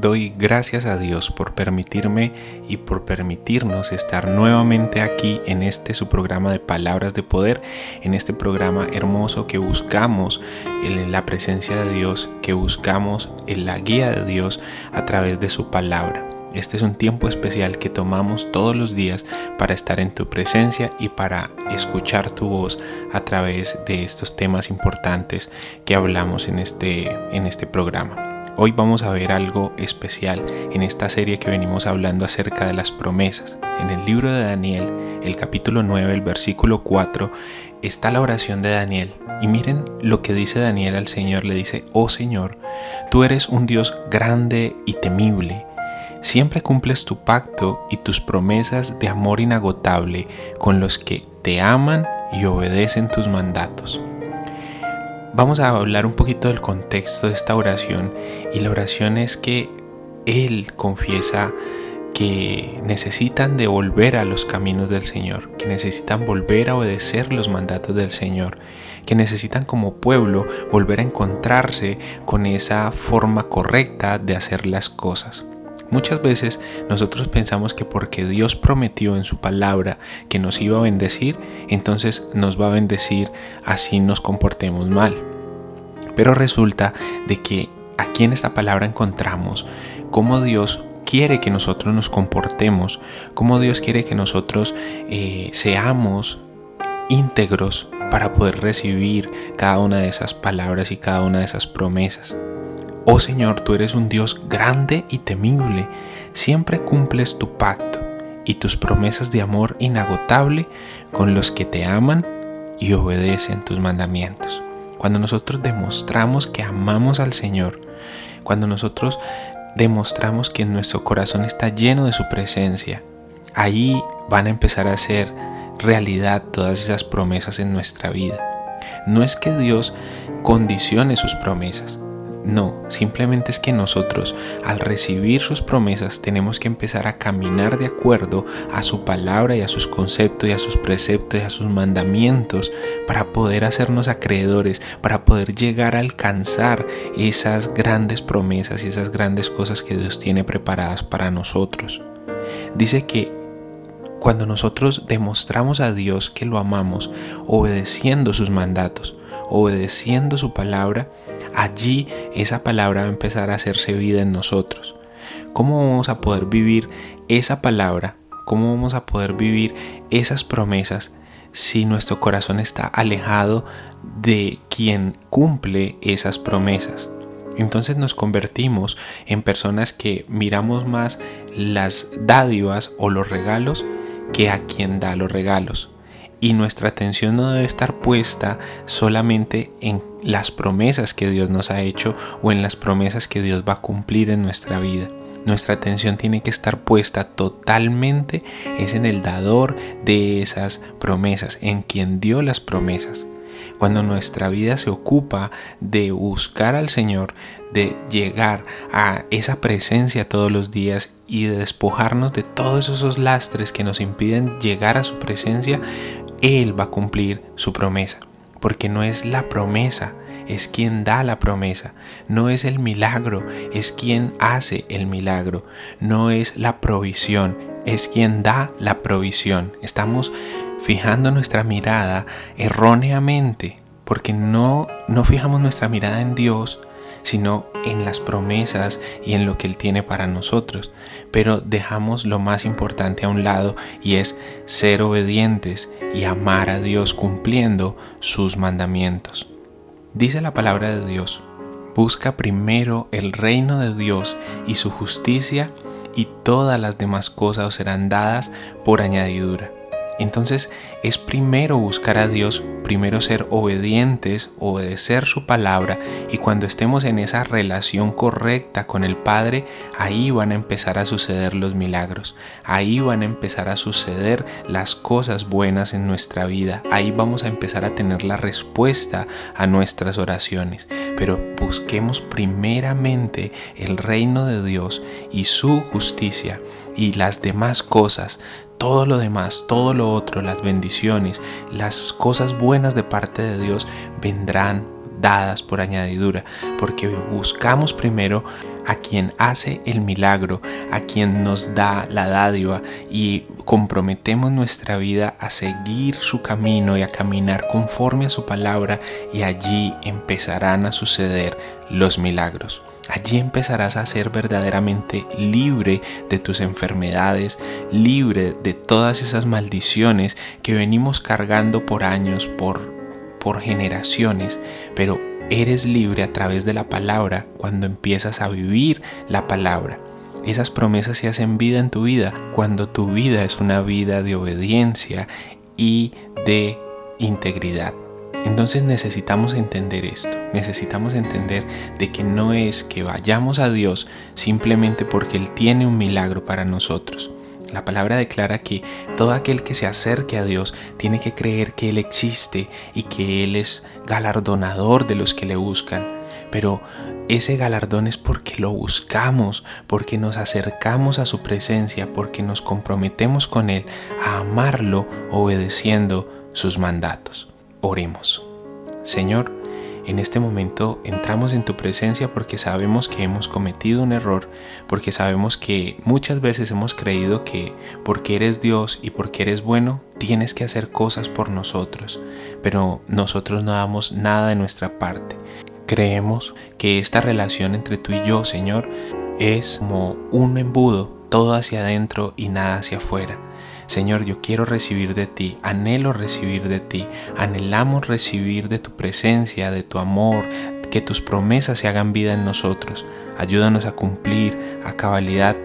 Doy gracias a Dios por permitirme y por permitirnos estar nuevamente aquí en este su programa de palabras de poder, en este programa hermoso que buscamos en la presencia de Dios, que buscamos en la guía de Dios a través de su palabra. Este es un tiempo especial que tomamos todos los días para estar en tu presencia y para escuchar tu voz a través de estos temas importantes que hablamos en este, en este programa. Hoy vamos a ver algo especial en esta serie que venimos hablando acerca de las promesas. En el libro de Daniel, el capítulo 9, el versículo 4, está la oración de Daniel. Y miren lo que dice Daniel al Señor. Le dice, oh Señor, tú eres un Dios grande y temible. Siempre cumples tu pacto y tus promesas de amor inagotable con los que te aman y obedecen tus mandatos. Vamos a hablar un poquito del contexto de esta oración y la oración es que Él confiesa que necesitan de volver a los caminos del Señor, que necesitan volver a obedecer los mandatos del Señor, que necesitan como pueblo volver a encontrarse con esa forma correcta de hacer las cosas. Muchas veces nosotros pensamos que porque Dios prometió en su palabra que nos iba a bendecir, entonces nos va a bendecir así nos comportemos mal. Pero resulta de que aquí en esta palabra encontramos cómo Dios quiere que nosotros nos comportemos, cómo Dios quiere que nosotros eh, seamos íntegros para poder recibir cada una de esas palabras y cada una de esas promesas. Oh Señor, tú eres un Dios grande y temible, siempre cumples tu pacto y tus promesas de amor inagotable con los que te aman y obedecen tus mandamientos. Cuando nosotros demostramos que amamos al Señor, cuando nosotros demostramos que nuestro corazón está lleno de su presencia, ahí van a empezar a ser realidad todas esas promesas en nuestra vida. No es que Dios condicione sus promesas, no, simplemente es que nosotros al recibir sus promesas tenemos que empezar a caminar de acuerdo a su palabra y a sus conceptos y a sus preceptos y a sus mandamientos para poder hacernos acreedores, para poder llegar a alcanzar esas grandes promesas y esas grandes cosas que Dios tiene preparadas para nosotros. Dice que cuando nosotros demostramos a Dios que lo amamos obedeciendo sus mandatos, obedeciendo su palabra, allí esa palabra va a empezar a hacerse vida en nosotros. ¿Cómo vamos a poder vivir esa palabra? ¿Cómo vamos a poder vivir esas promesas si nuestro corazón está alejado de quien cumple esas promesas? Entonces nos convertimos en personas que miramos más las dádivas o los regalos que a quien da los regalos y nuestra atención no debe estar puesta solamente en las promesas que Dios nos ha hecho o en las promesas que Dios va a cumplir en nuestra vida. Nuestra atención tiene que estar puesta totalmente es en el dador de esas promesas, en quien dio las promesas. Cuando nuestra vida se ocupa de buscar al Señor, de llegar a esa presencia todos los días y de despojarnos de todos esos lastres que nos impiden llegar a su presencia, él va a cumplir su promesa, porque no es la promesa, es quien da la promesa, no es el milagro, es quien hace el milagro, no es la provisión, es quien da la provisión. Estamos fijando nuestra mirada erróneamente, porque no, no fijamos nuestra mirada en Dios, sino en las promesas y en lo que Él tiene para nosotros. Pero dejamos lo más importante a un lado y es ser obedientes y amar a Dios cumpliendo sus mandamientos. Dice la palabra de Dios, busca primero el reino de Dios y su justicia y todas las demás cosas os serán dadas por añadidura. Entonces es primero buscar a Dios, primero ser obedientes, obedecer su palabra y cuando estemos en esa relación correcta con el Padre, ahí van a empezar a suceder los milagros, ahí van a empezar a suceder las cosas buenas en nuestra vida, ahí vamos a empezar a tener la respuesta a nuestras oraciones. Pero busquemos primeramente el reino de Dios y su justicia y las demás cosas todo lo demás, todo lo otro, las bendiciones, las cosas buenas de parte de Dios vendrán dadas por añadidura, porque buscamos primero a quien hace el milagro, a quien nos da la dádiva y comprometemos nuestra vida a seguir su camino y a caminar conforme a su palabra y allí empezarán a suceder los milagros. Allí empezarás a ser verdaderamente libre de tus enfermedades, libre de todas esas maldiciones que venimos cargando por años, por, por generaciones, pero eres libre a través de la palabra cuando empiezas a vivir la palabra. Esas promesas se hacen vida en tu vida cuando tu vida es una vida de obediencia y de integridad. Entonces necesitamos entender esto, necesitamos entender de que no es que vayamos a Dios simplemente porque Él tiene un milagro para nosotros. La palabra declara que todo aquel que se acerque a Dios tiene que creer que Él existe y que Él es galardonador de los que le buscan. Pero ese galardón es porque lo buscamos, porque nos acercamos a su presencia, porque nos comprometemos con Él a amarlo obedeciendo sus mandatos. Oremos. Señor, en este momento entramos en tu presencia porque sabemos que hemos cometido un error, porque sabemos que muchas veces hemos creído que porque eres Dios y porque eres bueno, tienes que hacer cosas por nosotros, pero nosotros no damos nada de nuestra parte. Creemos que esta relación entre tú y yo, Señor, es como un embudo, todo hacia adentro y nada hacia afuera. Señor, yo quiero recibir de ti, anhelo recibir de ti, anhelamos recibir de tu presencia, de tu amor, que tus promesas se hagan vida en nosotros. Ayúdanos a cumplir a cabalidad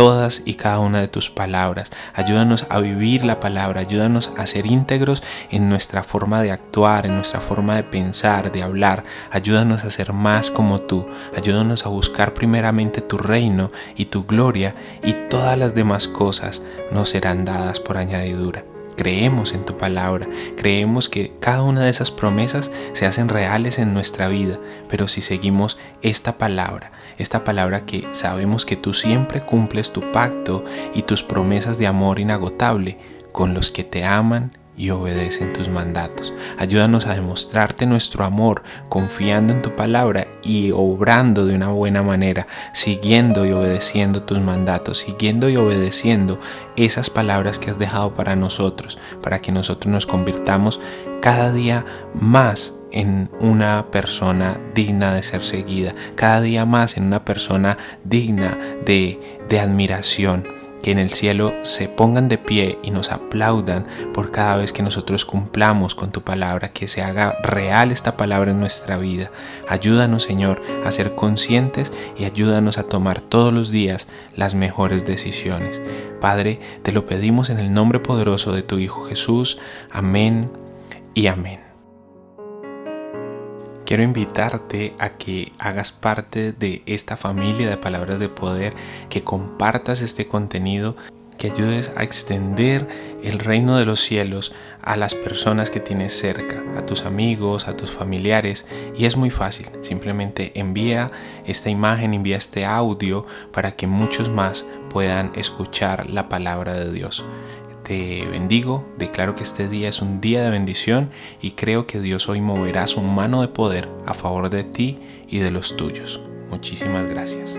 todas y cada una de tus palabras. Ayúdanos a vivir la palabra, ayúdanos a ser íntegros en nuestra forma de actuar, en nuestra forma de pensar, de hablar. Ayúdanos a ser más como tú. Ayúdanos a buscar primeramente tu reino y tu gloria y todas las demás cosas nos serán dadas por añadidura creemos en tu palabra, creemos que cada una de esas promesas se hacen reales en nuestra vida, pero si seguimos esta palabra, esta palabra que sabemos que tú siempre cumples tu pacto y tus promesas de amor inagotable con los que te aman y obedecen tus mandatos. Ayúdanos a demostrarte nuestro amor confiando en tu palabra y obrando de una buena manera, siguiendo y obedeciendo tus mandatos, siguiendo y obedeciendo esas palabras que has dejado para nosotros, para que nosotros nos convirtamos cada día más en una persona digna de ser seguida, cada día más en una persona digna de, de admiración que en el cielo se pongan de pie y nos aplaudan por cada vez que nosotros cumplamos con tu palabra, que se haga real esta palabra en nuestra vida. Ayúdanos, Señor, a ser conscientes y ayúdanos a tomar todos los días las mejores decisiones. Padre, te lo pedimos en el nombre poderoso de tu Hijo Jesús. Amén y amén quiero invitarte a que hagas parte de esta familia de palabras de poder, que compartas este contenido que ayudes a extender el reino de los cielos a las personas que tienes cerca, a tus amigos, a tus familiares. Y es muy fácil, simplemente envía esta imagen, envía este audio para que muchos más puedan escuchar la palabra de Dios te bendigo, declaro que este día es un día de bendición y creo que Dios hoy moverá su mano de poder a favor de ti y de los tuyos. Muchísimas gracias.